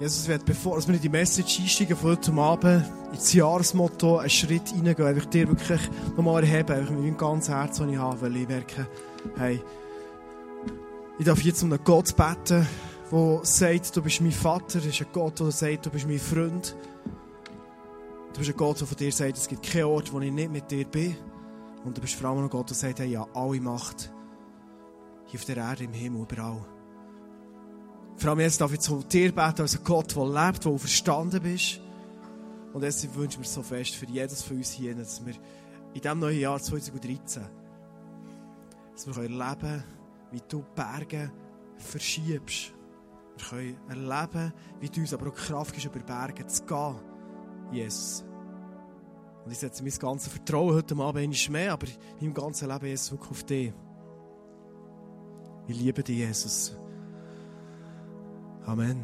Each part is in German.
Jesus wird, bevor wir in die Message einsteigen von heute Abend, ins Jahresmotto einen Schritt reingehen, weil ich dir wirklich nochmal erheben, einfach mit meinem ganzen Herz, das ich habe, weil ich merke, hey, ich darf jetzt um einen Gott beten, der sagt, du bist mein Vater, das ist ein Gott, der sagt, du bist mein Freund. Du bist ein Gott, der von dir sagt, es gibt keinen Ort, wo ich nicht mit dir bin. Und du bist vor allem ein Gott, der sagt, hey, ja, alle Macht. Hier auf der Erde, im Himmel, überall. Vor allem jetzt darf ich zu dir beten, als Gott, der lebt, der verstanden bist. Und deshalb wünschen wir so fest für jedes von uns hier, dass wir in diesem neuen Jahr 2013, dass wir erleben können, wie du Berge verschiebst. Wir können erleben, wie du uns aber auch Kraft gibst, über Berge zu gehen. Jesus. Und ich setze mein ganzes Vertrauen heute Abend nicht mehr, aber in meinem ganzen Leben, Jesus, wirklich auf dich. Ich liebe dich, Jesus. Amen.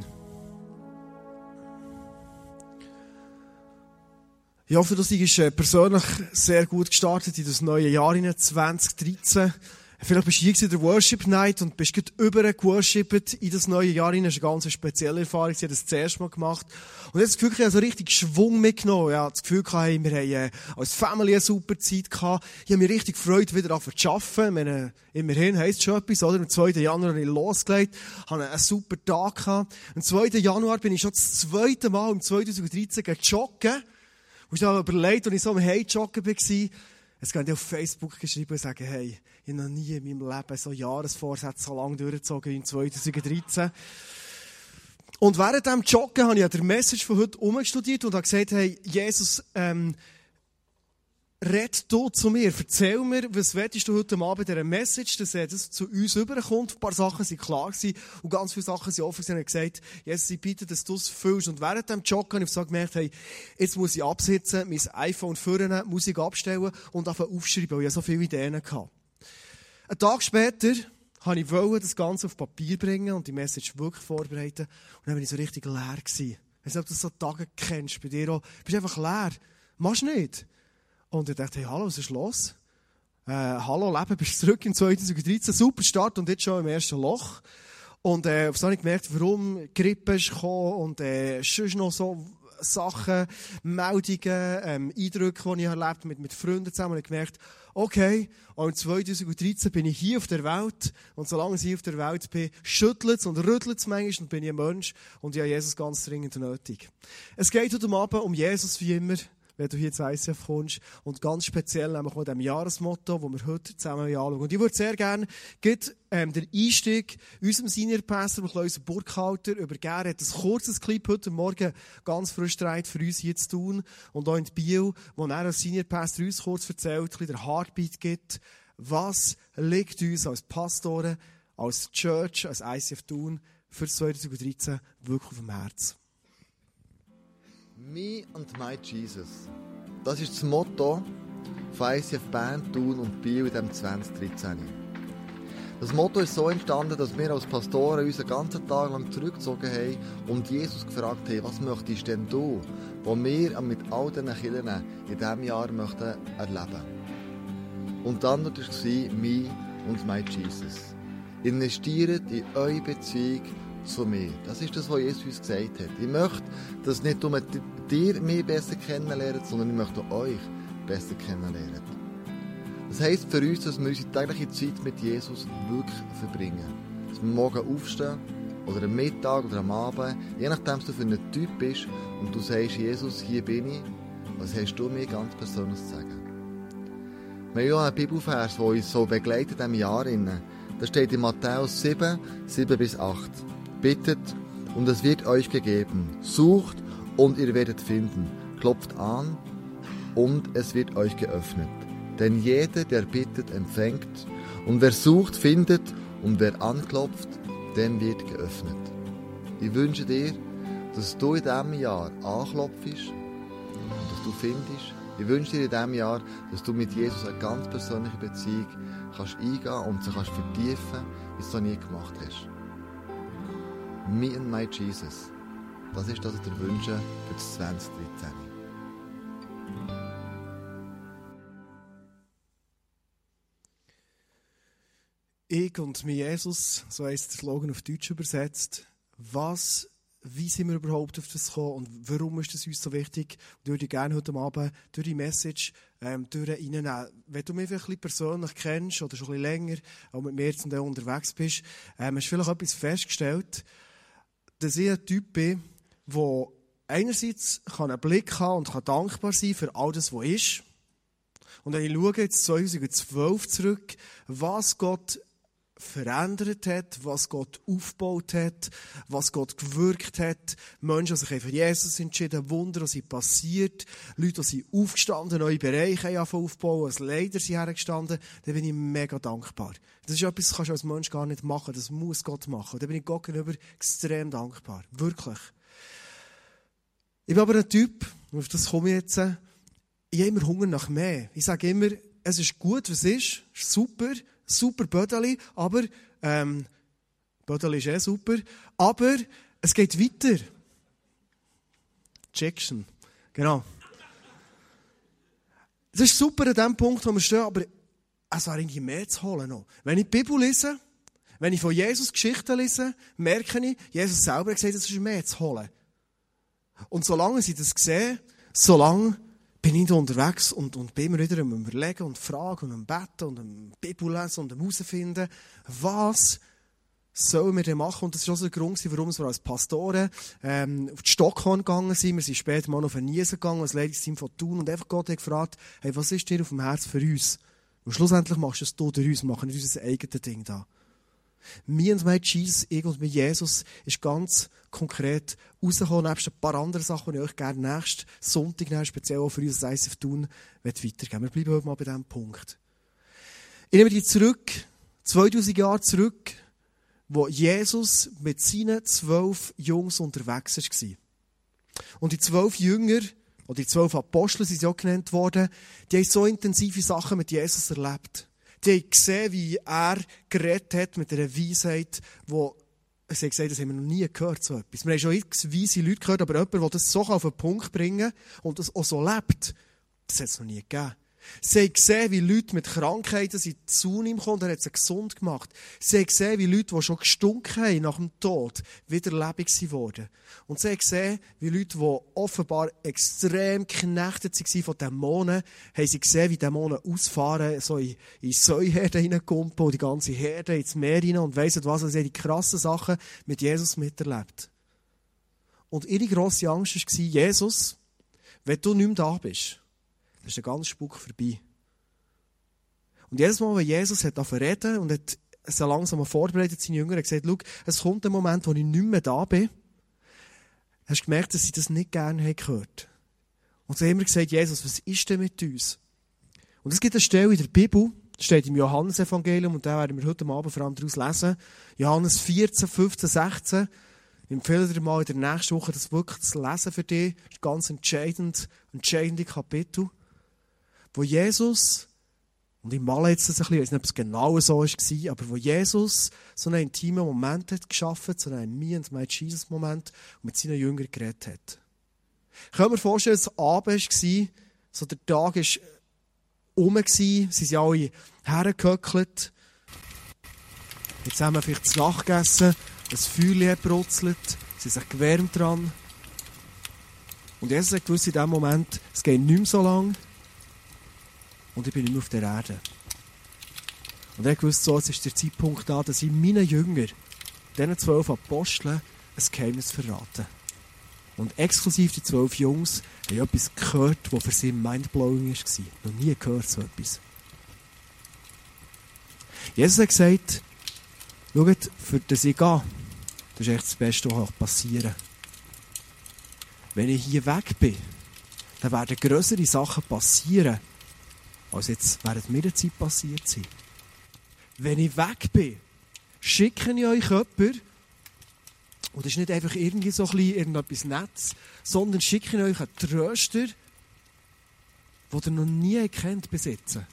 Ich hoffe, du bist äh, persönlich sehr gut gestartet in das neue Jahr 2013. Vielleicht bist du hier in der Worship Night und bist gerade über geworshippt in das neue Jahr hinein. Das ist eine ganz spezielle Erfahrung. Ich habe das zuerst mal gemacht. Und jetzt das Gefühl, ich habe so richtig Schwung mitgenommen. Ja, das Gefühl gehabt, wir haben äh, als Family eine super Zeit gehabt. Ich habe mich richtig gefreut, wieder anfangen zu arbeiten. Meine, immerhin heisst es schon etwas, oder? Am 2. Januar habe ich losgelegt, habe einen super Tag gehabt. Am 2. Januar bin ich schon das zweite Mal im 2013 joggen. Und ich habe überlegt, als ich so am Hey-Joggen war, es gehen auf Facebook geschrieben und sagen, hey, ich habe noch nie in meinem Leben so Jahresvorsätze so lange durchgezogen wie in 2013. Und während dem Joggen habe ich der Message von heute umgestudiert und habe gesagt, hey, Jesus, ähm, red du zu mir, erzähl mir, was willst du heute Abend dieser Message, dass das zu uns überkommt. Ein paar Sachen sind klar und ganz viele Sachen sind offen gewesen. Ich gesagt, Jesus, ich bitte, dass du es fühlst. Und während dem Joggen habe ich so gemerkt, hey, jetzt muss ich absitzen, mein iPhone führen, Musik abstellen und einfach aufschreiben, weil ich so viele Ideen hatte. Einen Tag später habe ich das Ganze auf Papier bringen und die Message wirklich vorbereiten. Und dann bin ich so richtig leer gewesen. Ich weiß nicht, ob du so Tage kennst, bei dir auch. Du bist einfach leer. Machst nicht. Und ich dachte, hey, hallo, was ist los? Äh, hallo, Leben, bist zurück in 2013. Super Start und jetzt schon im ersten Loch. Und äh, auf so habe ich gemerkt, warum Grippe ist gekommen und äh, sonst noch so Sachen, Meldungen, ähm, Eindrücke, die ich erlebt mit, mit Freunden zusammen. Und ich gemerkt, okay, und im 2013 bin ich hier auf der Welt. Und solange ich hier auf der Welt bin, schüttelt es und rüttelt es manchmal und bin ich ein Mensch. Und ich habe Jesus ganz dringend nötig. Es geht heute Abend um Jesus wie immer wenn du hier zu ICF kommst. Und ganz speziell nämlich mit dem Jahresmotto, das wir heute zusammen anschauen. Und ich würde sehr gerne ähm, den Einstieg unserem Senior Pastor, Klaus Burkhalter, übergeben. Er hat ein kurzes Clip heute Morgen ganz frisch für uns hier zu tun. Und auch in Bio, wo er als Senior Pastor uns kurz erzählt, ein der Heartbeat gibt. Was liegt uns als Pastoren, als Church, als ICF tun für 2013 wirklich auf dem Herzen? Me and my Jesus. Das ist das Motto von ICF Bern, Thun und Biel in diesem 2013. Das Motto ist so entstanden, dass wir als Pastoren uns einen ganzen Tag lang zurückgezogen haben und Jesus gefragt haben, was möchtest denn du, was wir mit all diesen Kindern in diesem Jahr möchten erleben Und dann war es «Me und my Jesus». Investiert in eure Beziehung zu mir. Das ist das, was Jesus uns gesagt hat. Ich möchte, dass nicht nur dir mich besser kennenlernt, sondern ich möchte euch besser kennenlernen. Das heisst für uns, dass wir unsere tägliche Zeit mit Jesus wirklich verbringen. Dass wir morgen aufstehen oder am Mittag oder am Abend, je nachdem, was du für ein Typ bist und du sagst, Jesus, hier bin ich, was hast du mir ganz persönlich zu sagen? Wir haben ja einen Bibelvers, der uns so begleitet diesem Jahr. Da steht in Matthäus 7, 7 bis 8 bittet und es wird euch gegeben. Sucht und ihr werdet finden. Klopft an und es wird euch geöffnet. Denn jeder, der bittet, empfängt. Und wer sucht, findet. Und wer anklopft, dem wird geöffnet. Ich wünsche dir, dass du in diesem Jahr anklopfst und dass du findest. Ich wünsche dir in diesem Jahr, dass du mit Jesus eine ganz persönliche Beziehung kannst eingehen und sie kannst vertiefen, wie du es noch nie gemacht hast. Me and my Jesus. Das ist das, was ich dir wünsche für das 2013. Ich und mein Jesus, so heißt der Slogan auf Deutsch übersetzt. Was wie sind wir überhaupt auf das gekommen und warum ist das uns so wichtig. Und würde ich gerne heute Abend durch die Message ähm, durch reinnehmen. Wenn du mich ein bisschen persönlich kennst oder schon ein bisschen länger auch mit mir jetzt unterwegs bist, ähm, hast du vielleicht etwas festgestellt, dass ich ein Typ bin, der einerseits einen Blick haben und kann dankbar sein für all das, was ist. Und wenn ich schaue jetzt 2012 zurück, was Gott verändert hat, was Gott aufgebaut hat, was Gott gewirkt hat. Menschen, die sich für Jesus entschieden, Wunder, die sind passiert, Leute, die sind aufgestanden, neue Bereiche aufbauen, als Leiter sind hergestanden, da bin ich mega dankbar. Das ist etwas, das kannst du als Mensch gar nicht machen, das muss Gott machen. Da bin ich Gott gegenüber extrem dankbar. Wirklich. Ich bin aber ein Typ, auf das komme ich jetzt, ich habe immer Hunger nach mehr. Ich sage immer, es ist gut, was ist, ist super, super Bödeli, aber, ähm, Bödeli ist eh super, aber es geht weiter. Jackson. Genau. Es ist super an dem Punkt, wo wir stehen, aber es wäre irgendwie mehr zu holen noch. Wenn ich die Bibel lese, wenn ich von Jesus Geschichten lese, merke ich, Jesus selber hat gesagt, es ist mehr zu holen. Und solange sie das sehen, solange bin ich unterwegs und, und bin immer wieder am Überlegen und Fragen und am Betten und am Bibel lesen und am herausfinden, was sollen wir denn machen? Und das war auch so der Grund, warum wir als Pastoren ähm, auf die Stockhorn gegangen sind. Wir sind später mal auf Niesen gegangen, als Leitungsteam von Thun und einfach Gott hat gefragt, hey, was ist dir auf dem Herz für uns? Und schlussendlich machst du es du durch uns, machen nicht unser eigenes Ding da. Mein Jesus, ich und mit Jesus, ist ganz konkret rausgekommen, nebst ein paar anderen Sachen, die ich euch gerne nächsten Sonntag, speziell auch für uns als ICF tun, weitergeben Wir bleiben heute mal bei diesem Punkt. Ich nehme dich zurück, 2000 Jahre zurück, wo Jesus mit seinen zwölf Jungs unterwegs war. Und die zwölf Jünger, oder die zwölf Apostel sind sie auch genannt worden, die haben so intensive Sachen mit Jesus erlebt. Die haben gesehen, wie er geredet hat mit einer Weisheit, wo Sie haben gesagt, das haben wir noch nie gehört, so etwas. Wir haben schon x weise Leute gehört, aber jemand, der das so auf den Punkt bringen kann und das auch so lebt, das hat es noch nie gegeben. Sie haben gesehen, wie Leute mit Krankheiten sind zu ihm gekommen und er hat sie gesund gemacht. Sie haben gesehen, wie Leute, die schon gestunken haben nach dem Tod, wieder lebendig wurden. Und sie haben gesehen, wie Leute, die offenbar extrem geknechtet waren von Dämonen, haben sie gesehen, wie Dämonen ausfahren, so in, in Säuherden hineinkumpen und die ganze Herde ins Meer hinein und weiss was, also sie haben die krassen Sachen mit Jesus miterlebt. Und ihre grosse Angst war, Jesus, wenn du nicht mehr da bist, dann ist der ganze Spuk vorbei. Und jedes Mal, wenn Jesus hat reden und hat so langsam vorbereitet, seine Jünger, hat gesagt, schau, es kommt ein Moment, wo ich nicht mehr da bin, hast du gemerkt, dass sie das nicht gerne haben gehört. Und sie haben immer gesagt, Jesus, was ist denn mit uns? Und es gibt eine Stelle in der Bibel, das steht im Johannesevangelium, und da werden wir heute Abend vor allem daraus lesen. Johannes 14, 15, 16. Ich empfehle dir mal in der nächsten Woche das wirklich zu lesen für dich. Das ist ein ganz entscheidend, entscheidende Kapitel wo Jesus, und ich male jetzt das ein bisschen, ich weiß nicht, ob es genau so war, aber wo Jesus so einen intimen Moment hat geschaffen, so einen Me and My Jesus Moment und mit seinen Jüngern geredet hat. Ich kann mir vorstellen, dass es Abend war, so der Tag war rum, sie sind alle hergehöckelt, jetzt haben wir vielleicht zu Nacht gegessen, das Feuer hat brutzelt, sie sind sich gewärmt dran. Und Jesus hat gewusst in dem Moment, es geht nicht mehr so lange, und ich bin nicht mehr auf der Erde. Und er wusste so, es ist der Zeitpunkt da, dass ich meinen Jüngern, diesen zwölf Aposteln, ein Geheimnis verraten. Und exklusiv die zwölf Jungs haben etwas gehört, was für sie mindblowing war. Noch nie gehört so etwas. Jesus hat gesagt, schaut, für das ich gehe, das ist echt das Beste, was passieren kann. Wenn ich hier weg bin, dann werden größere Sachen passieren, als jetzt während meiner Zeit passiert sind. Wenn ich weg bin, schicke ich euch jemanden, und das ist nicht einfach irgendwie so ein irgendetwas Netz, sondern schicke ich euch einen Tröster, den ihr noch nie kennt, besitzen.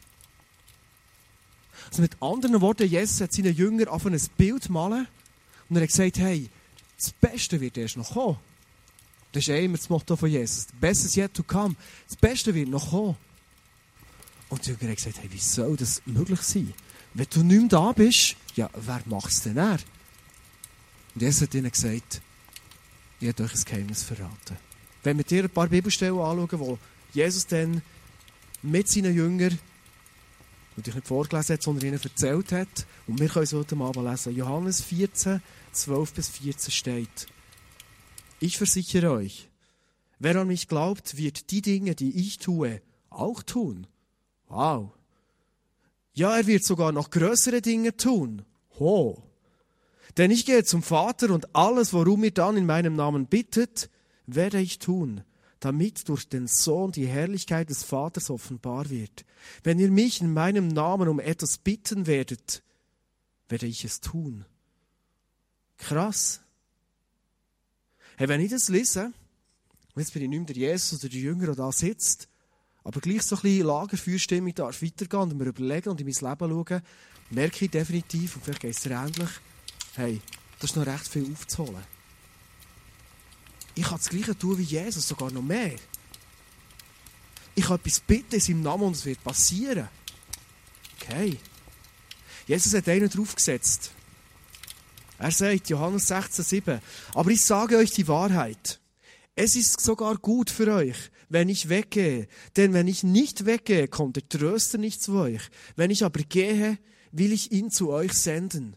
Also mit anderen Worten, Jesus hat seinen Jüngern auf ein Bild malen und er hat gesagt, hey, das Beste wird erst noch kommen. Das ist immer das Motto von Jesus. The best is yet to come. Das Beste wird noch kommen. Und die Jünger haben gesagt, hey, wie soll das möglich sein? Wenn du nicht mehr da bist, ja, wer macht es denn er? Und Jesus hat ihnen gesagt, ich werde euch ein Geheimnis verraten. Wenn wir dir ein paar Bibelstellen anschauen, wo Jesus dann mit seinen Jüngern, natürlich nicht vorgelesen hat, sondern ihnen erzählt hat, und wir können es heute Abend lesen, Johannes 14, 12 bis 14 steht, ich versichere euch, wer an mich glaubt, wird die Dinge, die ich tue, auch tun. Wow. Ja, er wird sogar noch größere Dinge tun. Ho. Denn ich gehe zum Vater und alles, worum ihr dann in meinem Namen bittet, werde ich tun, damit durch den Sohn die Herrlichkeit des Vaters offenbar wird. Wenn ihr mich in meinem Namen um etwas bitten werdet, werde ich es tun. Krass. Hey, wenn ich das lese, jetzt bin ich nicht mehr der Jesus oder der Jünger, der da sitzt, aber gleich so ein bisschen Lagerfeuerstimmung darf weitergehen und mir überlegen und in mein Leben schauen, merke ich definitiv, und vielleicht geht es dir ähnlich, hey, das ist noch recht viel aufzuholen. Ich kann das Gleiche tun wie Jesus, sogar noch mehr. Ich kann etwas bitten in seinem Namen und es wird passieren. Okay. Jesus hat einen draufgesetzt. Er sagt, Johannes 16,7, aber ich sage euch die Wahrheit. Es ist sogar gut für euch, wenn ich weggehe. Denn wenn ich nicht weggehe, kommt der Tröster nicht zu euch. Wenn ich aber gehe, will ich ihn zu euch senden.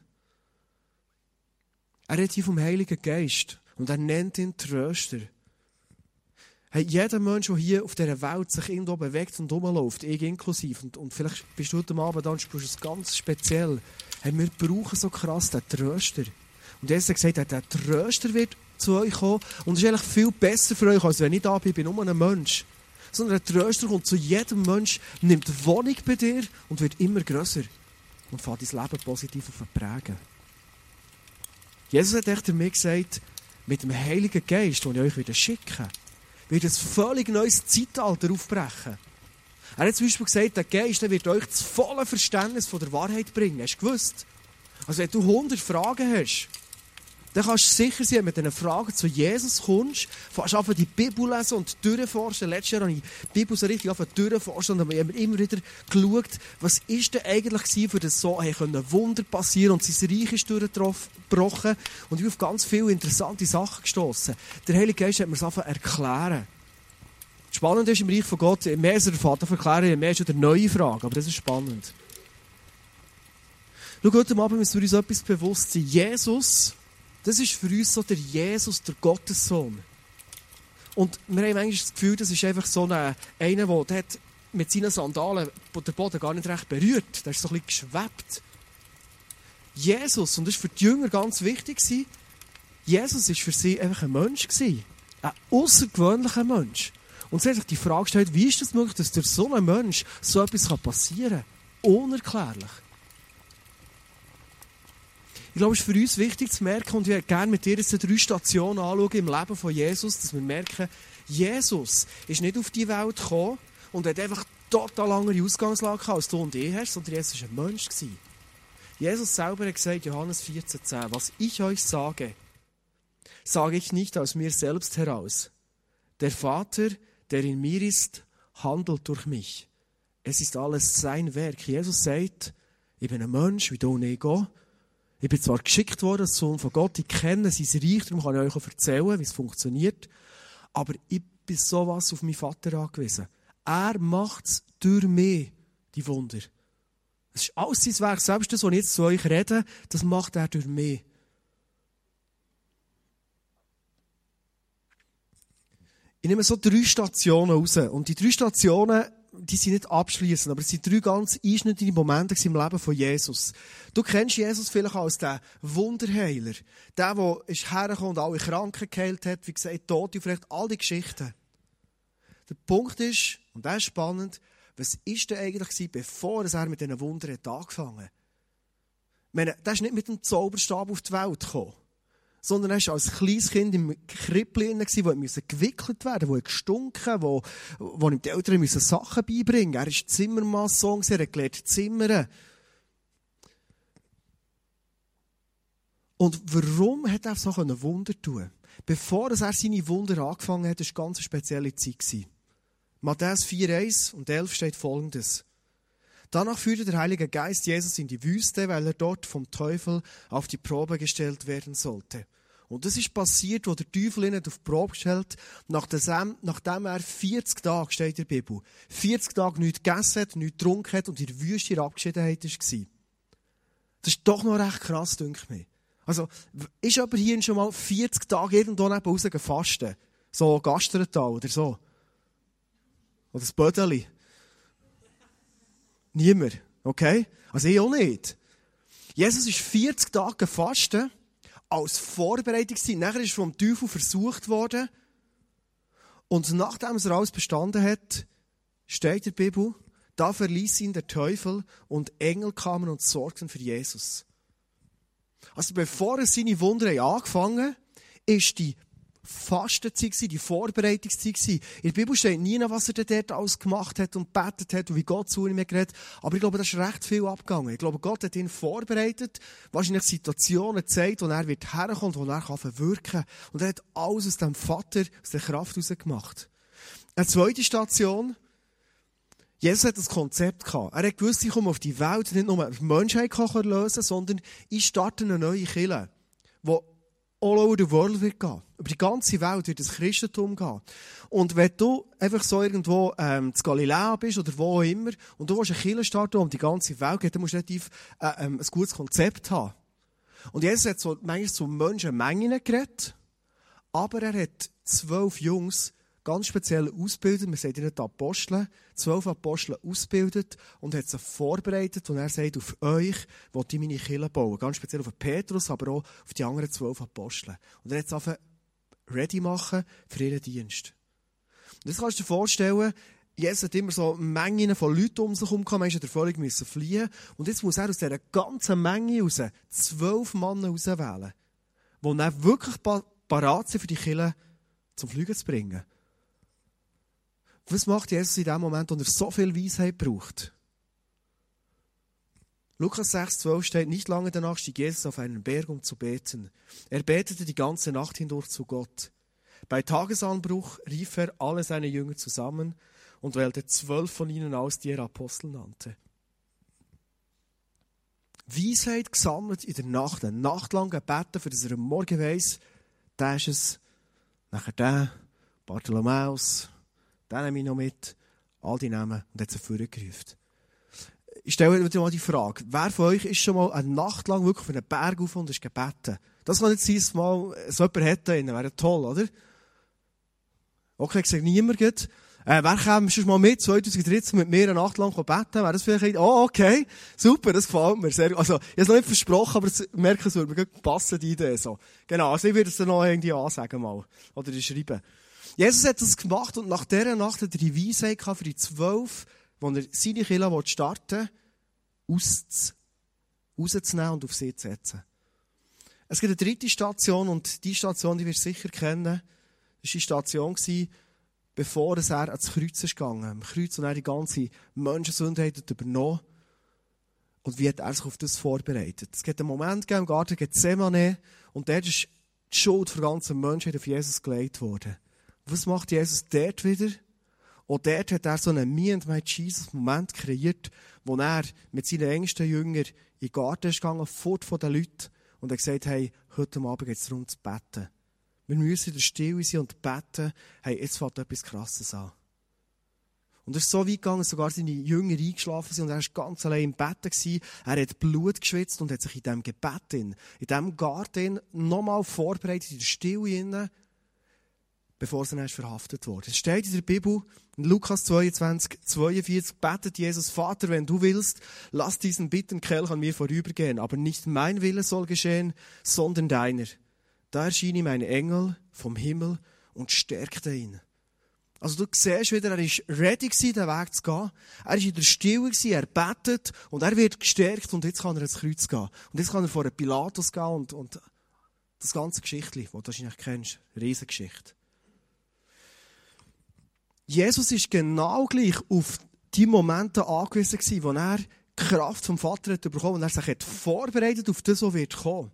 Er redet hier vom Heiligen Geist und er nennt ihn Tröster. Hey, jeder Mensch, der hier auf dieser Welt sich irgendwo bewegt und rumläuft, ich inklusiv, und, und vielleicht bist du heute Abend da und spürst es ganz speziell, hey, wir brauchen so krass den Tröster. Und Jesus hat gesagt, der Tröster wird zu euch kommen und es ist eigentlich viel besser für euch, als wenn ich da bin, ich bin nur ein Mensch. Sondern der Tröster kommt zu jedem Mensch, nimmt Wohnung bei dir und wird immer grösser und fängt dein Leben positiv auf prägen. Jesus hat echt mir gesagt, mit dem Heiligen Geist, den ich euch wieder schicke, wird ein völlig neues Zeitalter aufbrechen. Er hat zum Beispiel gesagt, der Geist der wird euch das volle Verständnis von der Wahrheit bringen. Hast du gewusst? Also wenn du 100 Fragen hast, dann kannst du sicher sein, wenn du mit diesen Fragen zu Jesus kommst, fängst an die Bibel lesen und durchforschen. Letztes Jahr habe ich die Bibel so richtig durchforschen und habe immer wieder geschaut, was ist denn eigentlich für das so, hey, können Wunder passieren und sein Reich ist durchgebrochen und ich bin auf ganz viele interessante Sachen gestoßen. Der Heilige Geist hat mir das erklären. Spannend ist im Reich von Gott, je mehr er der Vater verklären, je mehr ist er neue Fragen, aber das ist spannend. Schau, heute Abend müssen wir uns etwas bewusst sein. Jesus das ist für uns so der Jesus, der Gottessohn. Und wir haben manchmal das Gefühl, das ist einfach so ein, einer, der, hat mit seinen Sandalen den Boden gar nicht recht berührt. Der ist so ein bisschen geschwebt. Jesus, und das war für die Jünger ganz wichtig, Jesus war für sie einfach ein Mensch. Ein außergewöhnlicher Mensch. Und sie hat sich die Frage gestellt, wie ist das möglich, dass durch so einen Mensch so etwas passieren kann? Unerklärlich. Ich glaube, es ist für uns wichtig zu merken, und ich würde gerne mit dir jetzt drei Stationen anschauen im Leben von Jesus, dass wir merken, Jesus ist nicht auf die Welt gekommen und hat einfach total andere Ausgangslage als du und ich hast, sondern Jesus war ein Mensch. Jesus selber hat gesagt, Johannes 14,10, was ich euch sage, sage ich nicht aus mir selbst heraus. Der Vater, der in mir ist, handelt durch mich. Es ist alles sein Werk. Jesus sagt, ich bin ein Mensch, wie du und ich gehe, ich bin zwar geschickt worden als Sohn von Gott, ich kenne sein Reich, darum kann ich euch erzählen, wie es funktioniert, aber ich bin sowas auf meinen Vater angewiesen. Er macht es durch mich, die Wunder. Es ist alles sein Werk. Selbst das, was ich jetzt zu euch rede, das macht er durch mich. Ich nehme so drei Stationen raus. Und die drei Stationen die sind nicht abschließend, aber es sind drei ganz einschnittliche Momente im Leben von Jesus. Du kennst Jesus vielleicht als den Wunderheiler. Der, der ist hergekommen und alle Kranken geheilt hat, wie gesagt, Tote, vielleicht all die Geschichten. Der Punkt ist, und das ist spannend, was ist denn eigentlich bevor er mit diesen Wundern angefangen hat? Ich meine, der ist nicht mit dem Zauberstab auf die Welt gekommen sondern er war als kleines Kind im Krippli, das gewickelt werden wo gestunken, wo, wo ihm die Eltern Sachen beibringen mussten. Er war Zimmermann-Sohn, er hat gelernt zimmern. Und warum hat er so ein Wunder tun Bevor er seine Wunder angefangen hat, war es eine ganz spezielle Zeit. Matthäus 4,1 und 11 steht folgendes. Danach führte der Heilige Geist Jesus in die Wüste, weil er dort vom Teufel auf die Probe gestellt werden sollte. Und das ist passiert, wo der Teufel ihn auf die Probe gestellt nachdem, nachdem er 40 Tage, steht in der Bibel, 40 Tage nichts gegessen hat, nichts getrunken hat und in der Wüste in Abgeschiedenheit war. Das ist doch noch recht krass, denke ich mir. Also, ist aber hier schon mal 40 Tage irgendwo neben raus gefastet? So Gastrental oder so? Oder das Bödeli? Niemand. Okay? Also ich auch nicht. Jesus ist 40 Tage gefastet als Vorbereitung sein. Nachher ist vom Teufel versucht worden. Und nachdem er alles bestanden hat, steht in der Bibel, da verließ ihn der Teufel und Engel kamen und sorgten für Jesus. Also bevor er seine Wunder angefangen ist die Fastenzeit, die Vorbereitungszeit. In der Bibel steht nie, was er dort alles gemacht hat und betet hat und wie Gott zu ihm geredet Aber ich glaube, da ist recht viel abgegangen. Ich glaube, Gott hat ihn vorbereitet, wahrscheinlich Situationen gezeigt, wo er wird herkommt, wo er kann verwirken Und er hat alles aus dem Vater, aus der Kraft heraus gemacht. Eine zweite Station. Jesus hat das Konzept gehabt. Er hat gewusst, ich komme auf die Welt, nicht nur die Menschheit kann lösen, sondern ich starte eine neue Kirche, die all over the world wird gehen. Über die ganze Welt wird das Christentum gehen. Und wenn du einfach so irgendwo ähm, zu Galiläa bist oder wo auch immer und du willst eine Kirche starten, um die ganze Welt geht, dann musst du relativ äh, ähm, ein gutes Konzept haben. Und Jesus hat so, manchmal zu Menschenmengen geredet, aber er hat zwölf Jungs ganz speziell ausgebildet. Wir sehen ihnen die Apostel, zwölf Apostel ausgebildet und hat sie vorbereitet. Und er sagt, auf euch will ich meine Kirche bauen. Ganz speziell auf Petrus, aber auch auf die anderen zwölf Apostel. Und er hat sie ready machen für ihren Dienst. Und jetzt kannst du dir vorstellen, Jesus hat immer so Mengen von Leuten um sich gehabt, Menschen hat völlig müssen fliehen. Und jetzt muss er aus dieser ganzen Menge raus zwölf Männer auswählen, die dann wirklich parat sind, für die Kirche zum Fliegen zu bringen. Was macht Jesus in dem Moment, wo er so viel Weisheit braucht? Lukas 6, 12 steht, nicht lange danach stieg Jesus auf einen Berg, um zu beten. Er betete die ganze Nacht hindurch zu Gott. Bei Tagesanbruch rief er alle seine Jünger zusammen und wählte zwölf von ihnen aus, die er Apostel nannte. Weisheit gesammelt in der Nacht, eine Nacht lang gebeten, für dass er am Morgen weiss, da ist es, nachher der, Bartholomäus, den nehme ich noch mit. All die Namen und hat sie vorgerufen. Ich stelle dir mal die Frage, wer von euch ist schon mal eine Nacht lang wirklich auf einen Berg auf und ist gebeten? Das kann jetzt sein, dass mal so jemand hätte, wäre toll, oder? Okay, ich sage niemand. Äh, wer käme schon mal mit, 2013 mit mir eine Nacht lang beten? Wäre das vielleicht, oh, okay, super, das gefällt mir sehr. Also, ich habe es noch nicht versprochen, aber ich merke, es würde mir gut passen, die Idee, so. Genau, also ich würde es dann noch irgendwie ansagen mal. Oder schreiben. Jesus hat das gemacht und nach dieser Nacht hat er die Weisheit für die zwölf, wo er seine Kirche starten will, rauszunehmen und auf sie zu setzen. Es gibt eine dritte Station und die Station, die wir sicher kennen, das war die Station, bevor er ans Kreuz ist gegangen. Am Kreuz und er die ganze Menschensünde hat übernommen. Und wie hat er sich auf das vorbereitet? Es gibt einen Moment im Garten Gethsemane und dort ist die Schuld für die ganze Menschheit auf Jesus gelegt worden. Was macht Jesus dort wieder? Und dort hat er so einen Me and My Jesus Moment kreiert, wo er mit seinen engsten Jüngern in den Garten ist gegangen, fort von den Leuten, und er gesagt, hey, heute Abend geht es darum zu beten. Wir müssen in der Stille sein und beten, hey, jetzt fängt etwas Krasses an. Und er ist so weit gegangen, sogar seine Jünger eingeschlafen sind und er war ganz allein im Bett. Gewesen. Er hat Blut geschwitzt und hat sich in diesem Gebet, in diesem Garten nochmal vorbereitet, in der Stille, bevor er erst verhaftet wurde. Es steht in der Bibel, in Lukas 22, 42, betet Jesus, Vater, wenn du willst, lass diesen Bittenkelch an mir vorübergehen, aber nicht mein Wille soll geschehen, sondern deiner. Da erschien ihm ein Engel vom Himmel und stärkte ihn. Also du siehst wieder, er ist ready den Weg zu gehen. Er ist in der Stille er betet und er wird gestärkt und jetzt kann er ins Kreuz gehen. Und jetzt kann er vor Pilatus gehen und, und das ganze Geschichtli, das du wahrscheinlich kennst, Riesengeschichte. Jesus ist genau gleich auf die Momente angewiesen gewesen, wo er Kraft vom Vater hat bekommen und er sich hat vorbereitet auf das, was wird kommen.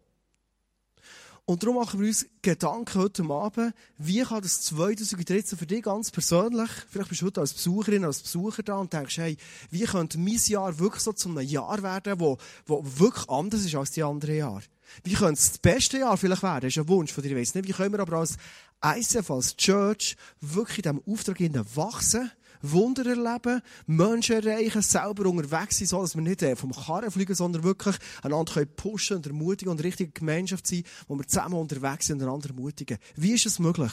Und darum machen wir uns Gedanken heute Abend, wie kann das 2013 für dich ganz persönlich, vielleicht bist du heute als Besucherin, als Besucher da und denkst, hey, wie könnte mein Jahr wirklich so zu einem Jahr werden, wo, wo wirklich anders ist als die anderen Jahre? Wie könnte es das beste Jahr vielleicht werden? Das ist ein Wunsch von dir, ich weiss nicht. Wie können wir aber als ICF, als Church, wirklich in diesem Auftrag wachsen? Wunder erleben, Menschen erreichen, selber unterwegs sein, so dass wir nicht äh, vom Karren fliegen, sondern wirklich einander pushen und ermutigen und richtige Gemeinschaft sein, wo wir zusammen unterwegs sind und einander ermutigen. Wie ist es möglich?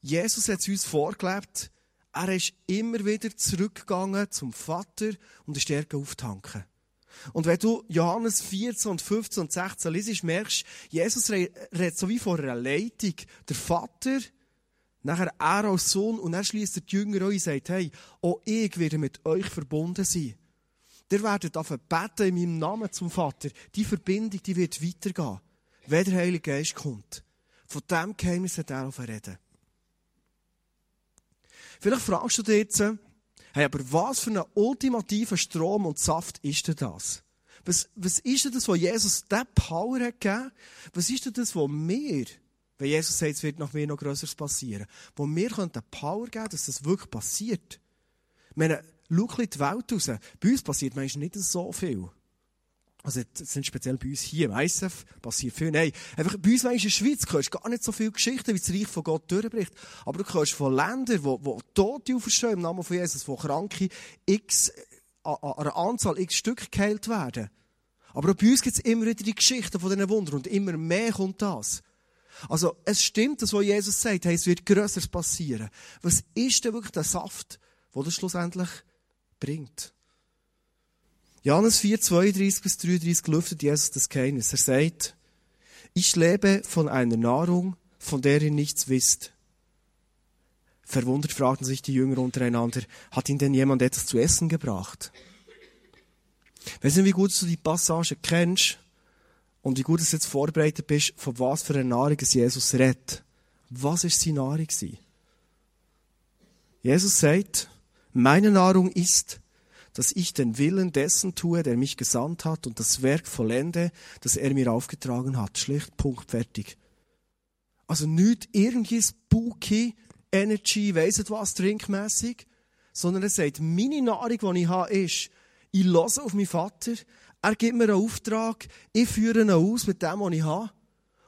Jesus hat es uns vorgelebt. Er ist immer wieder zurückgegangen zum Vater, um die Stärke aufzutanken. Und wenn du Johannes 14 und 15 und 16 liest, merkst Jesus redet so wie vor einer Leitung. Der Vater Nachher er als Sohn und er schließt die Jünger an und sagt, hey, auch ich werde mit euch verbunden sein. Ihr werdet auf beten in meinem Namen zum Vater. Die Verbindung, die wird weitergehen, wenn der Heilige Geist kommt. Von dem Geheimnis hat er reden. Vielleicht fragst du dich jetzt, hey, aber was für einen ultimativen Strom und Saft ist denn das? Was, was ist denn das, was Jesus der Power hat gegeben? Was ist denn das, was wir wenn Jesus sagt, es wird nach mir noch Größeres passieren. Wo wir können Power geben, dass das wirklich passiert. Ich meine, schau die Welt raus. Bei uns passiert manchmal nicht so viel. Also, das sind speziell bei uns hier im ISF passiert viel. Nein, einfach bei uns in der Schweiz hörst du gar nicht so viele Geschichten, wie das Reich von Gott durchbricht. Aber du hörst von Ländern, wo, wo Tote auferstehen im Namen von Jesus, wo Kranke x, an einer Anzahl x Stück geheilt werden. Aber auch bei uns gibt es immer wieder die Geschichten von diesen Wundern und immer mehr kommt das. Also, es stimmt, das, was Jesus sagt, hey, es wird Größeres passieren. Was ist denn wirklich der Saft, der das schlussendlich bringt? Johannes 4, 32 bis 33 lüftet Jesus das Geheimnis. Er sagt, ich lebe von einer Nahrung, von der ihr nichts wisst. Verwundert fragten sich die Jünger untereinander, hat ihnen denn jemand etwas zu essen gebracht? Weißt du, wie gut du die Passage kennst? Und wie gut du jetzt vorbereitet bist, von was für einer Nahrung Jesus redet. Was ist seine Nahrung? Jesus sagt, meine Nahrung ist, dass ich den Willen dessen tue, der mich gesandt hat und das Werk vollende, das er mir aufgetragen hat. Schlicht, Punkt, fertig. Also nicht irgendwie spooky, Energy, weiss nicht was, trinkmässig, sondern er sagt, meine Nahrung, die ich habe, ist, ich lasse auf meinen Vater, er gibt mir einen Auftrag, ich führe ihn aus mit dem, was ich habe.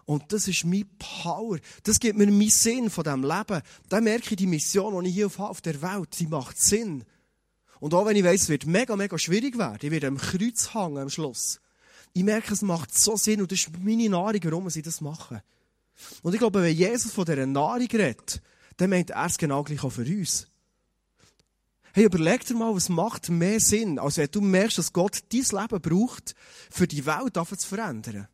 Und das ist mein Power. Das gibt mir meinen Sinn von diesem Leben. Dann merke ich, die Mission, die ich hier auf der Welt, die macht Sinn. Und auch wenn ich weiss, es wird mega, mega schwierig werden, ich werde am Kreuz hängen am Schluss. Ich merke, es macht so Sinn und das ist meine Nahrung, warum sie das machen. Und ich glaube, wenn Jesus von dieser Nahrung redet, dann meint er es genau gleich auch für uns. Hey, überleg dir mal, was macht mehr Sinn, als wenn du merkst, dass Gott dein Leben braucht, für die Welt zu verändern.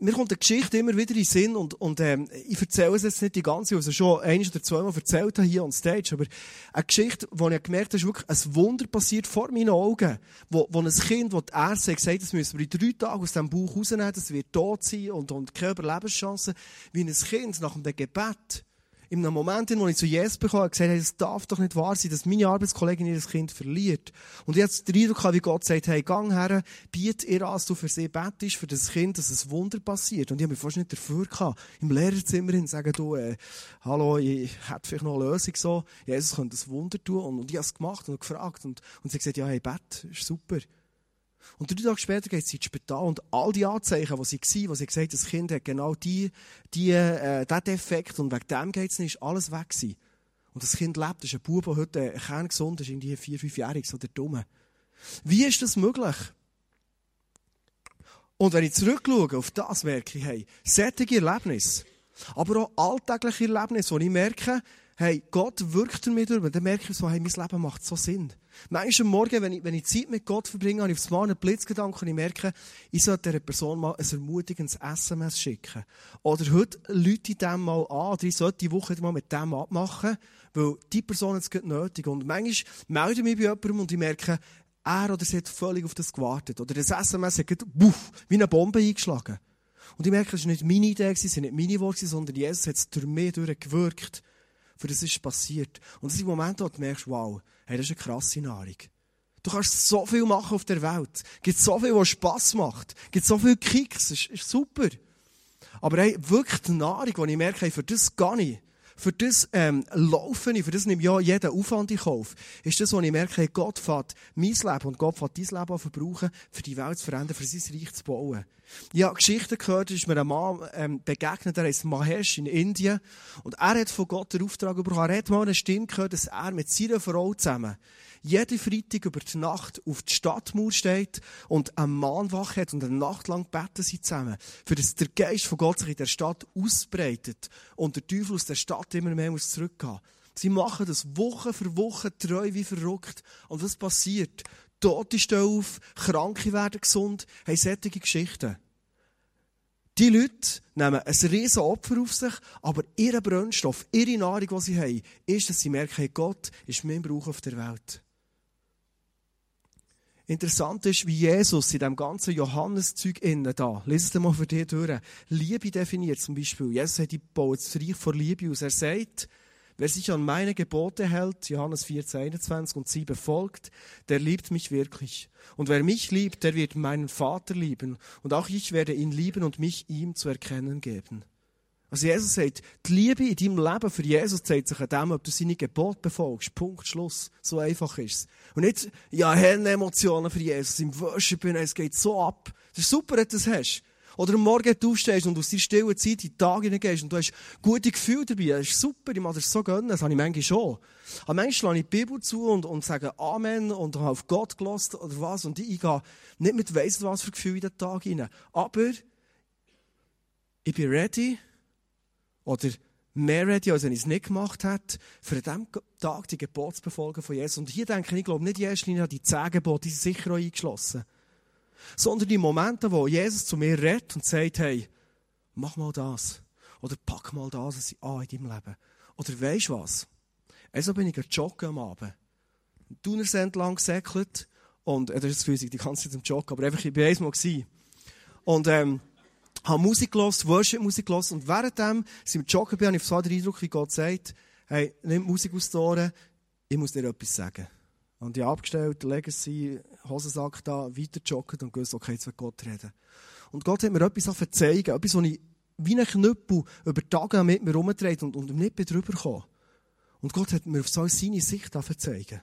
Mir kommt eine Geschichte immer wieder in den Sinn und, und ähm, ich erzähle es jetzt nicht die ganze, also schon ein oder zweimal erzählt habe hier on stage, aber eine Geschichte, wo ich gemerkt habe, ist wirklich ein Wunder passiert vor meinen Augen, wo, wo ein Kind, wo die Ärzte gesagt das müssen wir in drei Tagen aus dem Bauch rausnehmen, das wird tot sein und, und keine Überlebenschance, wie ein Kind nach dem Gebet in einem Moment, in dem ich zu Jesus bekomme, habe gesagt, hey, es darf doch nicht wahr sein, dass meine Arbeitskollegin ihr Kind verliert. Und habe den Eindruck wie Gott sagt, hey, gang her, biet ihr an, dass du für sie bettest, für das Kind, dass ein Wunder passiert. Und ich habe mich fast nicht dafür gehabt, im Lehrerzimmer hin sagen, du, äh, hallo, ich hätte vielleicht noch eine Lösung so. Jesus könnte ein Wunder tun. Und, und ich habe es gemacht und gefragt. Und, und sie hat gesagt, ja, hey, Bett, ist super. Und drei Tage später geht sie ins Spital und all die Anzeichen, die sie waren, wo sie gesagt hat, das Kind hat genau die, die, äh, diesen Defekt und wegen dem geht es nicht, ist alles weg gewesen. Und das Kind lebt, das ist ein Bub, der heute kerngesund ist, irgendwie vier, fünfjährig, so der Dumme. Wie ist das möglich? Und wenn ich zurückschaue auf das, merke ich, hey, sättige Erlebnisse, aber auch alltägliche Erlebnisse, wo ich merke, hey, Gott wirkt mir durch, dann merke ich so, hey, mein Leben macht so Sinn. Manchmal am Morgen, wenn ich, wenn ich Zeit mit Gott verbringe, habe ich aufs Mal einen Blitzgedanken und ich merke, ich sollte dieser Person mal ein ermutigendes SMS schicken. Oder heute Leute dem mal an, oder ich sollte die Woche mal mit dem abmachen, weil die Person hat es nötig. Und manchmal melde ich mich bei jemandem und ich merke, er oder sie hat völlig auf das gewartet. Oder das SMS hat buff, wie eine Bombe eingeschlagen. Und ich merke, es war nicht meine Idee, es sind nicht meine Worte, sondern Jesus hat es durch mich durchgewirkt für das ist passiert. Und das sind Momente, wo du merkst, wow, hey, das ist eine krasse Nahrung. Du kannst so viel machen auf der Welt. Es gibt so viel, was Spass macht. Es gibt so viele Kicks. Das ist, ist super. Aber hey, wirklich die Nahrung, die ich merke, hey, für das gehe ich. Für das ähm, laufe ich, für das nehme ich ja jeden Aufwand in Kauf, ist das, wo ich merke, hey, Gott fährt mein Leben und Gott fährt dein Leben an verbrauchen, für die Welt zu verändern, für sein Reich zu bauen. Ich habe Geschichten gehört, da ist mir ein Mann ähm, begegnet, der heißt Mahesh in Indien, und er hat von Gott den Auftrag bekommen, er hat mal eine Stimme gehört, dass er mit seiner Frau zusammen jede Freitag über die Nacht auf die Stadtmauer steht und einen Mann wach hat und eine Nacht lang beten sie zusammen, für dass der Geist von Gott sich in der Stadt ausbreitet und der Teufel aus der Stadt immer mehr muss zurückgehen. Sie machen das Woche für Woche treu wie verrückt. Und was passiert? Tote stehen auf, Kranke werden gesund, haben solche Geschichten. Die Leute nehmen ein riesen Opfer auf sich, aber ihr Brennstoff, ihre Nahrung, die sie haben, ist, dass sie merken, Gott ist mein Brauch auf der Welt. Interessant ist, wie Jesus in dem ganzen Johannes-Zeug innen da, lese es mal für dich durch, Liebe definiert zum Beispiel. Jesus hat die baut das Reich vor Liebe aus. Er sagt, wer sich an meine Gebote hält, Johannes 14, 21, und sie befolgt, der liebt mich wirklich. Und wer mich liebt, der wird meinen Vater lieben. Und auch ich werde ihn lieben und mich ihm zu erkennen geben. Also Jesus sagt, die Liebe in deinem Leben für Jesus zeigt sich an dem, ob du seine Gebote befolgst. Punkt, Schluss. So einfach ist es. Und nicht, ja, Hände Emotionen für Jesus. Im Worship, es geht so ab. Das ist super, dass du das hast. Oder am Morgen du aufstehst und aus deiner stillen Zeit in den Tag hineingehst und du hast gute Gefühle dabei. Das ist super, ich mag das so gönnen, das habe ich manchmal schon. Aber manchmal schlage ich die Bibel zu und, und sage Amen und habe auf Gott gelost oder was und ich gehe nicht mit weiss was für Gefühle in den Tag hinein. Aber ich bin ready, oder mehr ready, als wenn ich es nicht gemacht hätte, für an diesem Tag die Gebotsbefolgen von Jesus. Und hier denke ich, ich glaube nicht Linie an die zehn Gebote, die sind sicher auch eingeschlossen. Sondern die Momente, wo Jesus zu mir redet und sagt, hey, mach mal das. Oder pack mal das an in deinem Leben. Oder weisst was? Also bin ich joggen am Abend. Thunersee entlang gesäckelt. Und, äh, das ist das Gefühl, die ganze Zeit am Joggen, aber einfach, ich war einmal. Und, ähm, habe Musik gehört, Worship-Musik gehört und währenddem sind wir joggen, habe ich so den Eindruck, wie Gott sagt, hey, nimm Musik aus den Ohren, ich muss dir etwas sagen. Und ich habe abgestellt, Legacy, Hosensack da, weiter joggen und gewusst, okay, jetzt wird Gott reden. Und Gott hat mir etwas zeigen, etwas, was ich wie ein Knüppel über Tage mit mir herumdreht und, und nicht mehr drüber kam. Und Gott hat mir auf so seine Sicht zeigen.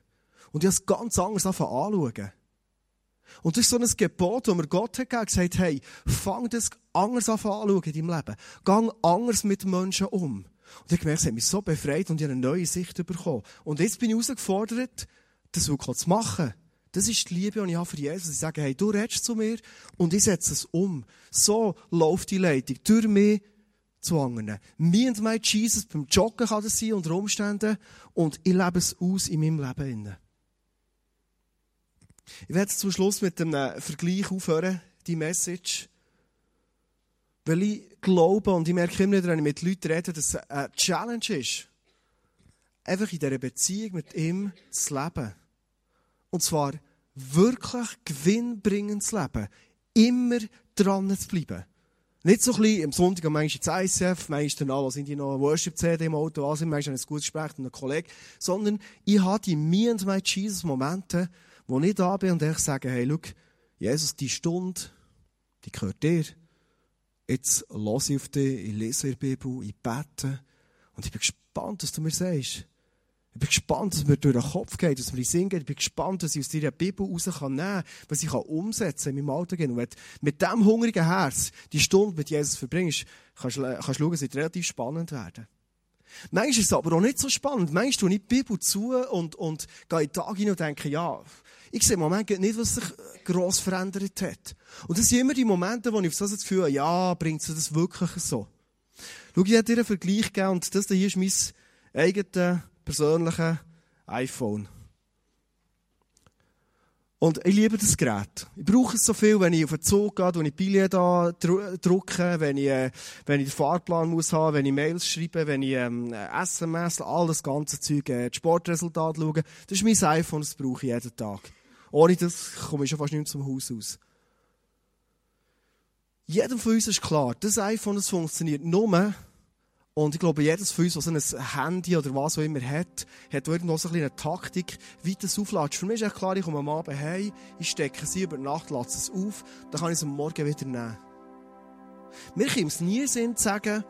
Und ich habe es ganz anders anschauen. Und das ist so ein Gebot, das mir Gott hat gegeben, gesagt, hey, fang das anders an anschauen in deinem Leben. Gang anders mit Menschen um. Und ich habe gemerkt, es hat mich so befreit und ich habe eine neue Sicht bekommen. Und jetzt bin ich herausgefordert, das wirklich zu machen. Das ist die Liebe, die ich habe für Jesus. Ich sage, hey, du redest zu mir und ich setze es um. So läuft die Leitung durch mich zu anderen. Me and my Jesus, beim Joggen kann das sein unter Umständen und ich lebe es aus in meinem Leben. Ich werde zum Schluss mit einem Vergleich aufhören, die Message. Weil ich glaube und ich merke immer wieder, wenn ich mit Leuten rede, dass es eine Challenge ist, einfach in dieser Beziehung mit ihm zu leben. Und zwar wirklich gewinnbringend zu leben. Immer dran zu bleiben. Nicht so ein bisschen am Sonntag manchmal ins ICF, manchmal dann sind die noch Worship-CD im Auto, also manchmal ein gutes Gespräch mit einem Kollegen, sondern ich habe die Me and My Jesus Momente, wo ich da bin und ich sage, hey, schau, Jesus, die Stunde, die gehört dir. Jetzt lasse ich auf dich, ich lese die Bibel, ich bete. Und ich bin gespannt, was du mir sagst. Ich bin gespannt, was mir durch den Kopf geht, was mir in Sinn geht. Ich bin gespannt, was ich aus dieser Bibel raus kann nehmen was ich kann umsetzen in meinem Alltag. Und wenn du mit diesem hungrigen Herz die Stunde mit Jesus verbringst, kannst du schauen, es wird relativ spannend werden. Manchmal ist es aber auch nicht so spannend. Manchmal tue ich die Bibel zu und, und gehe in den Tag hin und denke, ja, ich sehe im Moment nicht, was sich gross verändert hat. Und das sind immer die Momente, wo ich auf so das Gefühl habe, ja, bringt es das wirklich so? Schau, ich habe dir einen Vergleich gegeben und das hier ist mein eigenes persönliches iPhone. Und ich liebe das Gerät. Ich brauche es so viel, wenn ich auf den Zug gehe, wenn ich Billet da drucke, wenn ich, äh, wenn ich den Fahrplan muss haben, wenn ich Mails schreibe, wenn ich ähm, SMS, all ganze Zeug, äh, die Sportresultate schaue. Das ist mein iPhone, das brauche ich jeden Tag. Ohne das komme ich schon fast nicht zum Haus aus. Jedem von uns ist klar, das iPhone das funktioniert nur, und ich glaube, jedes von uns, so ein Handy oder was auch immer hat, hat irgendwo so eine Taktik, wie das auflädst. Für mich ist echt klar, ich komme am Abend heim, ich stecke sie über Nacht, lasse es auf, dann kann ich es am Morgen wieder nehmen. Mir kommt es nie Sinn zu sagen,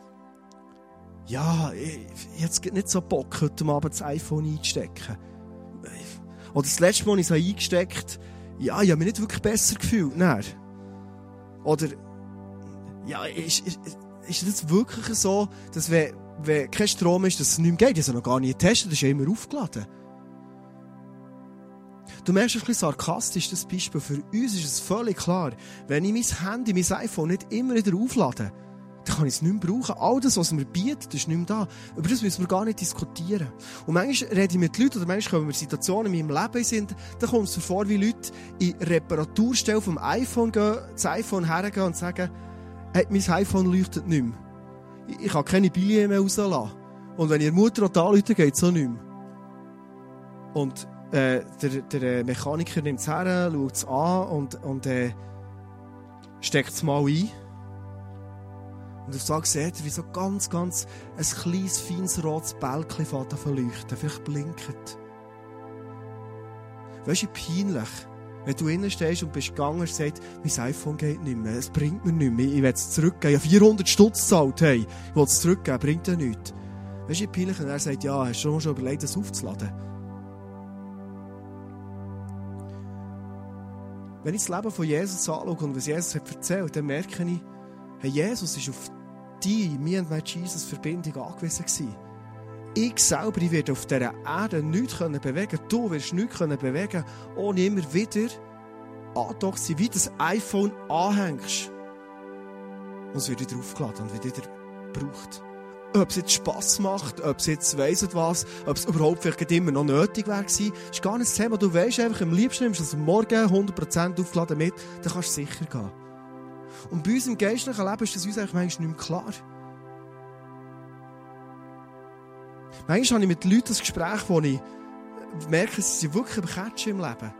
ja, ich hätte nicht so Bock, heute Abend das iPhone einzustecken. Oder das letzte Mal, als ich es eingesteckt ja, ich habe mich nicht wirklich besser gefühlt. Nein. Oder, ja, ist, ist, ist das wirklich so, dass wenn, wenn kein Strom ist, dass es nicht mehr geht? Ich habe noch gar nicht getestet, das ist ja immer aufgeladen. Du merkst ein bisschen sarkastisch das Beispiel. Für uns ist es völlig klar, wenn ich mein Handy, mein iPhone nicht immer wieder auflade, dann kann ich es nicht mehr brauchen. All das, was mir bietet, ist nicht mehr da. Über das müssen wir gar nicht diskutieren. Und manchmal rede ich mit Leuten, oder manchmal kommen wir Situationen in meinem Leben sind, da kommt es vor, wie Leute in Reparaturstelle vom iPhone gehen, das iPhone hergehen und sagen, hey, mein iPhone leuchtet nicht mehr. Ich, kann keine Billet mehr rauslassen. Und wenn ihr Mutter auch anrufen, geht es auch nicht mehr. Und äh, der, der Mechaniker nimmt es her, schaut es an und, und äh, steckt es mal ein. Und auf Tag seht ihr, wie so ganz, ganz ein kleines, feines rotes Bälkchen fängt verleuchten. Vielleicht blinkt. Weißt du, peinlich, wenn du innen stehst und bist gegangen und sagst, mein iPhone geht nicht mehr, es bringt mir nichts mehr, ich will es zurückgeben. Ich habe 400 Stutz gezahlt, hey, ich will es zurückgeben, bringt ja nichts. Weißt du, peinlich, wenn er sagt, ja, hast du schon überlegt, das aufzuladen? Wenn ich das Leben von Jesus anschaue und was Jesus hat erzählt, dann merke ich, Hey, Jesus ist auf die, mir und meine Jesus-Verbindung angewiesen gewesen. Ich selber ich werde auf dieser Erde nichts bewegen können. Du wirst nichts bewegen können, ohne immer wieder angedockt sein, wie das iPhone anhängst. Und es wird wieder aufgeladen und wird wieder gebraucht. Ob es jetzt Spass macht, ob es jetzt weiss was, ob es überhaupt vielleicht immer noch nötig wäre gewesen, ist gar nicht das Thema. Du weißt einfach, am liebsten nimmst du es morgen 100% aufgeladen mit, dann kannst du sicher gehen. Und bei uns im geistlichen Leben ist das uns eigentlich manchmal nicht mehr klar. Manchmal habe ich mit Leuten ein Gespräch, wo ich merke, sie sind wirklich im Catchen im Leben.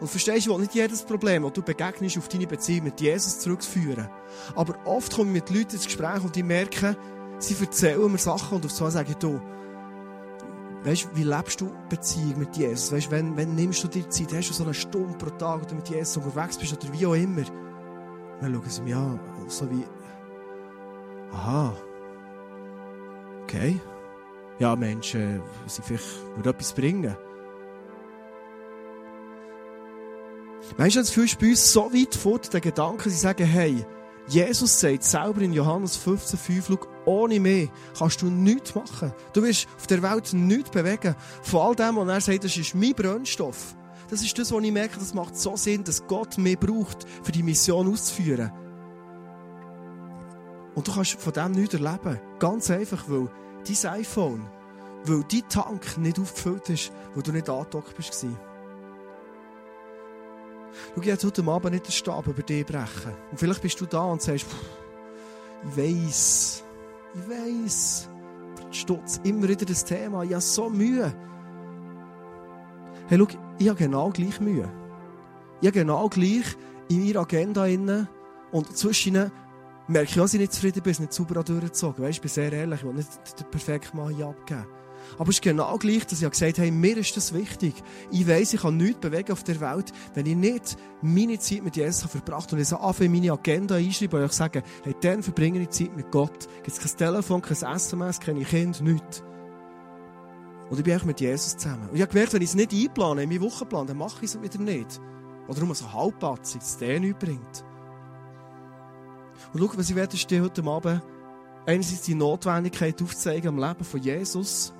Und verstehst du, nicht jedes Problem, das du begegnest, auf deine Beziehung mit Jesus zurückzuführen. Aber oft komme ich mit Leuten ins Gespräch und die merken, sie erzählen mir Sachen und auf so sage ich, du, weißt, wie lebst du Beziehung mit Jesus? Weißt, wenn, wenn nimmst du dir Zeit? Hast du so eine Stunde pro Tag, wo du mit Jesus unterwegs bist oder wie auch immer? Dann schauen sie mich an, so wie, aha, okay. Ja, Menschen, sie vielleicht würde etwas bringen. Manchmal fühlst du bei uns so weit fort, den Gedanken, sie sagen, hey, Jesus sagt selber in Johannes 15,5, ohne mehr kannst du nichts machen. Du wirst auf der Welt nichts bewegen. Von all dem, was er sagt, das ist mein Brennstoff. Das ist das, was ich merke, das macht so Sinn, dass Gott mehr braucht, für die Mission auszuführen. Und du kannst von dem nichts erleben. Ganz einfach, weil dein iPhone, weil dein Tank nicht aufgefüllt ist, weil du nicht angedockt bist. Schau, ich werde heute Abend nicht den Stab über dich brechen. Und vielleicht bist du da und sagst, ich weiss, ich weiss, stutz immer wieder das Thema, ich habe so Mühe. Hey, schau, ich habe genau gleich Mühe. Ich habe genau gleich in meiner Agenda inne und zwischen merke ich auch, dass ich nicht zufrieden bin, nicht sauber durchgezogen. Weißt, ich bin sehr ehrlich, ich will nicht den perfekten Mann abgeben. Aber es ist genau gleich, dass ich gesagt habe, hey, mir ist das wichtig. Ich weiss, ich kann nichts bewegen auf der Welt, wenn ich nicht meine Zeit mit Jesus verbracht habe und ich so anfange, meine Agenda einschreibe und ich sage, hey, dann verbringe ich Zeit mit Gott. Gibt es kein Telefon, kein SMS, keine Kinder, nichts. Und ich bin auch mit Jesus zusammen. Und ich habe gemerkt, wenn ich es nicht einplane, in meinen Wochenplan, dann mache ich es wieder nicht. Oder nur so halbpatzig, dass es der nichts bringt. Und schau, was ich werde, ist dir heute Abend einerseits die Notwendigkeit aufzeigen am Leben von Jesus.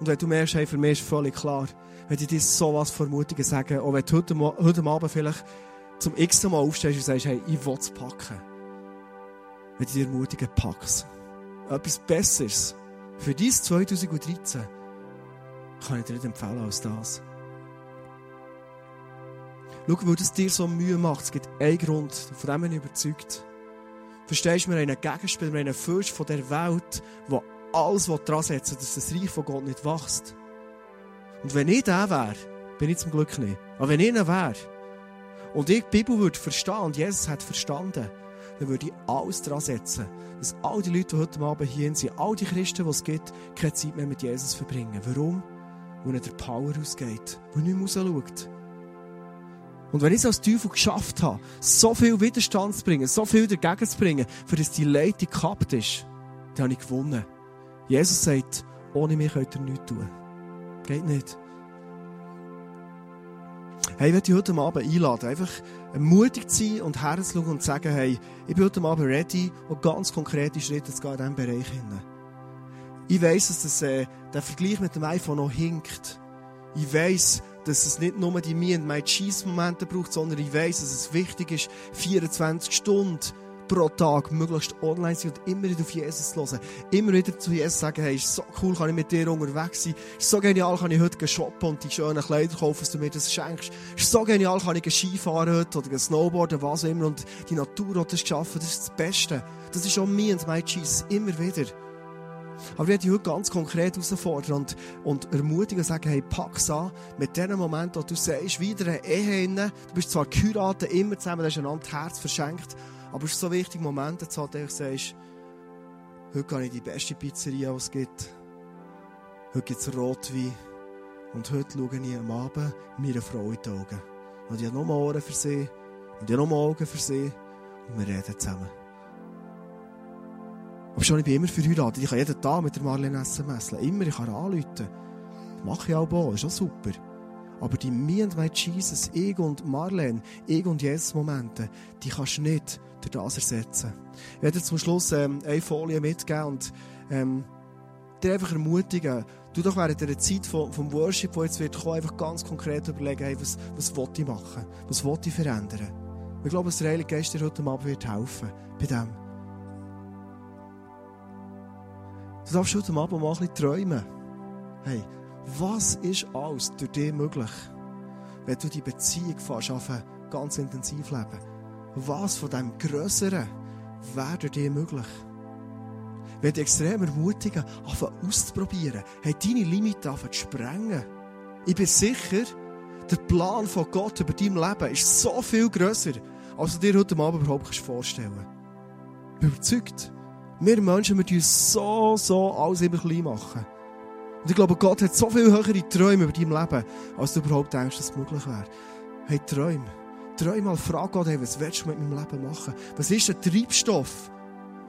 Und wenn du merkst, hey, für mich ist völlig klar, wenn ich dir so was Vermutungen sagen, auch wenn du heute, heute Abend vielleicht zum x Mal aufstehst und sagst, hey, ich will es packen. Wenn ich dir ermutigen, pack's. Etwas Besseres für dein 2013 kann ich dir nicht empfehlen als das. Schau, weil es dir so Mühe macht, es gibt einen Grund, von dem bin ich überzeugt. Verstehst du, wir haben einen Gegenspieler, wir haben einen Fürst von der Welt, der alles dran setzen dass das Reich von Gott nicht wächst. Und wenn ich der wäre, bin ich zum Glück nicht. Aber wenn ich einer wäre, und ich die Bibel würde verstehen und Jesus hat verstanden, dann würde ich alles dran setzen, dass all die Leute, die heute Abend hier sind, all die Christen, die es gibt, keine Zeit mehr mit Jesus verbringen. Warum? Weil nicht der Power ausgeht, weil nicht mehr rausschaut. Und wenn ich es als Teufel geschafft habe, so viel Widerstand zu bringen, so viel dagegen zu bringen, für das die Leitung gekappt ist, dann habe ich gewonnen. Jesus sagt, ohne mich könnt ihr nichts tun. Geht nicht. Hey, ich möchte dich heute Abend einladen, einfach mutig zu sein und herzuschauen und zu sagen, hey, ich bin heute Abend ready und ganz konkrete Schritte zu gehen in diesem Bereich hinein. Ich weiss, dass das, äh, der Vergleich mit dem iPhone noch hinkt. Ich weiss, dass es nicht nur die Me and My Cheese Momente braucht, sondern ich weiss, dass es wichtig ist, 24 Stunden pro Tag möglichst online sein und immer wieder auf Jesus hören. Immer wieder zu Jesus sagen, hey, ist so cool, kann ich mit dir unterwegs sein. Ist so genial, kann ich heute shoppen und die schönen Kleider kaufen, dass du mir das schenkst. Ist so genial, kann ich Skifahren heute oder Snowboarden, was auch immer. Und die Natur hat es geschaffen, das ist das Beste. Das ist auch mir und mein Jesus, immer wieder. Aber wir werden heute ganz konkret herausfordern und, und ermutigen und sagen, hey, pack's an mit dem Moment, wo du sagst, wieder eine Ehe inne, du bist zwar geheiratet, immer zusammen, du hast einander Herz verschenkt, aber es ist so wichtig, Momente zu haben, wo du sagst, heute gehe ich die beste Pizzeria, die es gibt. Heute gibt es Rotwein. Und heute schaue ich am Abend meiner Frau in die Augen. Und ich habe nur Ohren für sie. Und ich habe nur Augen für sie. Und wir reden zusammen. Aber schon, ich bin immer verheiratet. Ich kann jeden Tag mit der Marlene SMS. Immer, ich kann anrufen. Mache ich auch, ist auch super. Aber die Me and My Jesus, ich und Marlene, ich und Jesus Momente, die kannst du nicht durch das ersetzen. Ich werde dir zum Schluss ähm, eine Folie mitgeben und ähm, dir einfach ermutigen, du doch während der Zeit vom, vom Worship, wo jetzt wird kommen, einfach ganz konkret überlegen, hey, was, was will ich machen? Was will ich verändern? Ich glaube, dass der Heilige Geist dir heute Abend wird helfen bei dem. Du darfst heute Abend mal ein bisschen träumen. Hey, was ist alles durch dich möglich, wenn du die Beziehung fast ganz intensiv leben? Was von dem Größeren wäre durch dich möglich? Wenn dich extrem ermutigen, anfangen auszuprobieren, hey, deine Limite anfangen zu sprengen. Ich bin sicher, der Plan von Gott über dein Leben ist so viel grösser, als du dir heute Abend überhaupt vorstellen kannst. Ich bin überzeugt. Wir Menschen, wir uns so, so alles immer klein machen. Und ich glaube, Gott hat so viel höhere Träume über dein Leben, als du überhaupt denkst, dass es möglich wäre. Hey, Träume. Träume mal, frag Gott, hey, was willst du mit meinem Leben machen? Was ist der Treibstoff,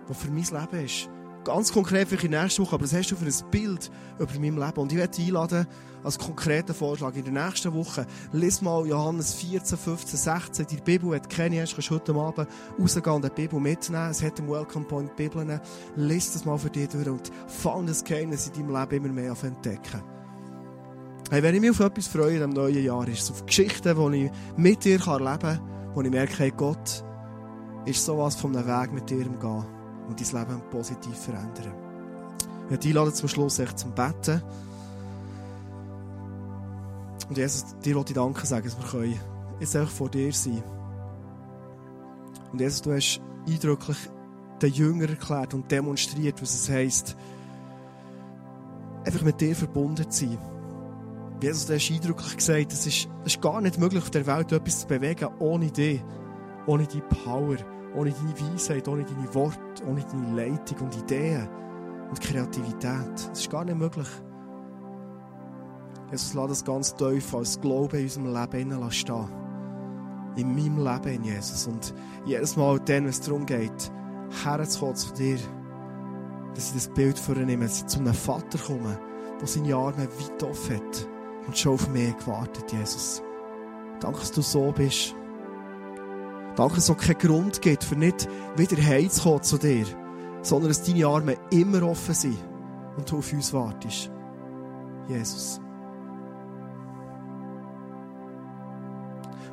der für mein Leben ist? Ganz konkret für die nächste Woche, aber das hast du für ein Bild über mein Leben. Und ich werde dich einladen, als konkreten Vorschlag, in der nächsten Woche, lies mal Johannes 14, 15, 16. Die Bibel hat keine, hast, kannst heute Abend rausgehen und die Bibel mitnehmen. Es hat einen Welcome Point Bibeln. Lies das mal für dich durch und fang das Geheimnis in deinem Leben immer mehr auf entdecken. Hey, wenn ich mich auf etwas freue in diesem neuen Jahr, ist es auf Geschichten, die ich mit dir erleben kann, wo ich merke, hey, Gott ist sowas von einem Weg mit dir im Gehen und dein Leben positiv verändern. Ich werde einladen zum Schluss echt zum Betten. Und Jesus, dir wollte ich Danke sagen, dass wir können jetzt einfach vor dir sein Und Jesus, du hast eindrücklich den Jünger erklärt und demonstriert, was es heisst, einfach mit dir verbunden zu sein. Jesus, du hast eindrücklich gesagt, es ist, es ist gar nicht möglich, auf der Welt etwas zu bewegen ohne dich, ohne deine Power, ohne deine Weisheit, ohne deine Worte, ohne deine Leitung und Ideen und Kreativität. Es ist gar nicht möglich. Jesus, lass das ganz tief als Glaube in unserem Leben stehen. In meinem Leben, Jesus. Und jedes Mal, dann, wenn es darum geht, herzukommen zu dir, dass ich das Bild vornehme, dass ich zu einem Vater komme, der seine Arme weit offen hat und schon auf mich gewartet, Jesus. Danke, dass du so bist. Danke, dass es auch keinen Grund gibt, für nicht wieder heimzukommen zu dir, sondern dass deine Arme immer offen sind und du auf uns wartest. Jesus.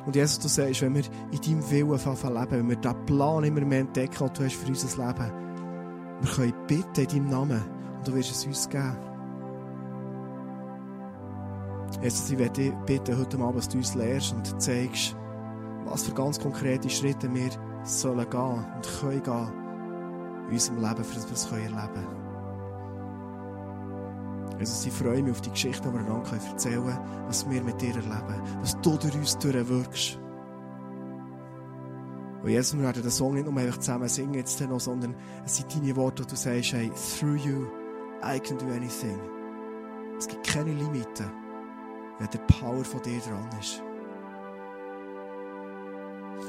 Und Jesus, du sagst, wenn wir in deinem Willen leben, wenn wir diesen Plan immer mehr entdecken, den du hast für unser Leben, wir können bitten in deinem Namen und du wirst es uns geben. Jesus, ich werde dich bitten heute Abend, dass du uns lehrst und zeigst, was für ganz konkrete Schritte wir sollen gehen und können gehen in unserem Leben, für das wir es erleben können. Jesus, ich freue mich auf die Geschichte, die wir einander erzählen können, was wir mit dir erleben, was du durch uns durchwirkst. Und Jesus, wir werden den Song nicht nur einfach zusammen singen jetzt noch, sondern es sind deine Worte, wo du sagst, hey, through you, I can do anything. Es gibt keine Limiten, wenn der Power von dir dran ist.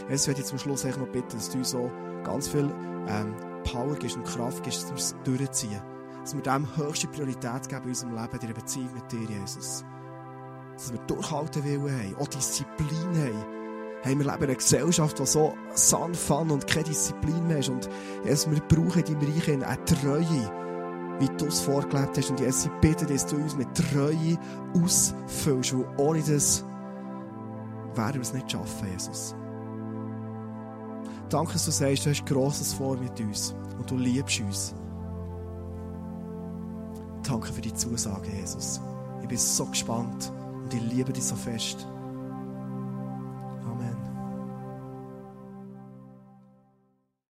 Werde ich zum Schluss noch bitten, dass du so ganz viel ähm, Power gibst und Kraft gibst, dass wir es durchziehen dass wir dem höchste Priorität geben in unserem Leben, in der Beziehung mit dir, Jesus. Dass wir durchhalten Willen haben, auch Disziplin haben. Hey, wir leben in einer Gesellschaft, die so sanft und keine Disziplin mehr ist. Und Jesus, wir brauchen in deinem Reich eine Treue, wie du es vorgelebt hast. Und Jesus, ich bitte, dass du uns mit Treue ausfüllst, weil ohne das werden wir es nicht schaffen, Jesus. Danke, dass du sagst, du hast Grosses vor mit uns und du liebst uns. Danke für die Zusage, Jesus. Ich bin so gespannt und ich liebe dich so fest.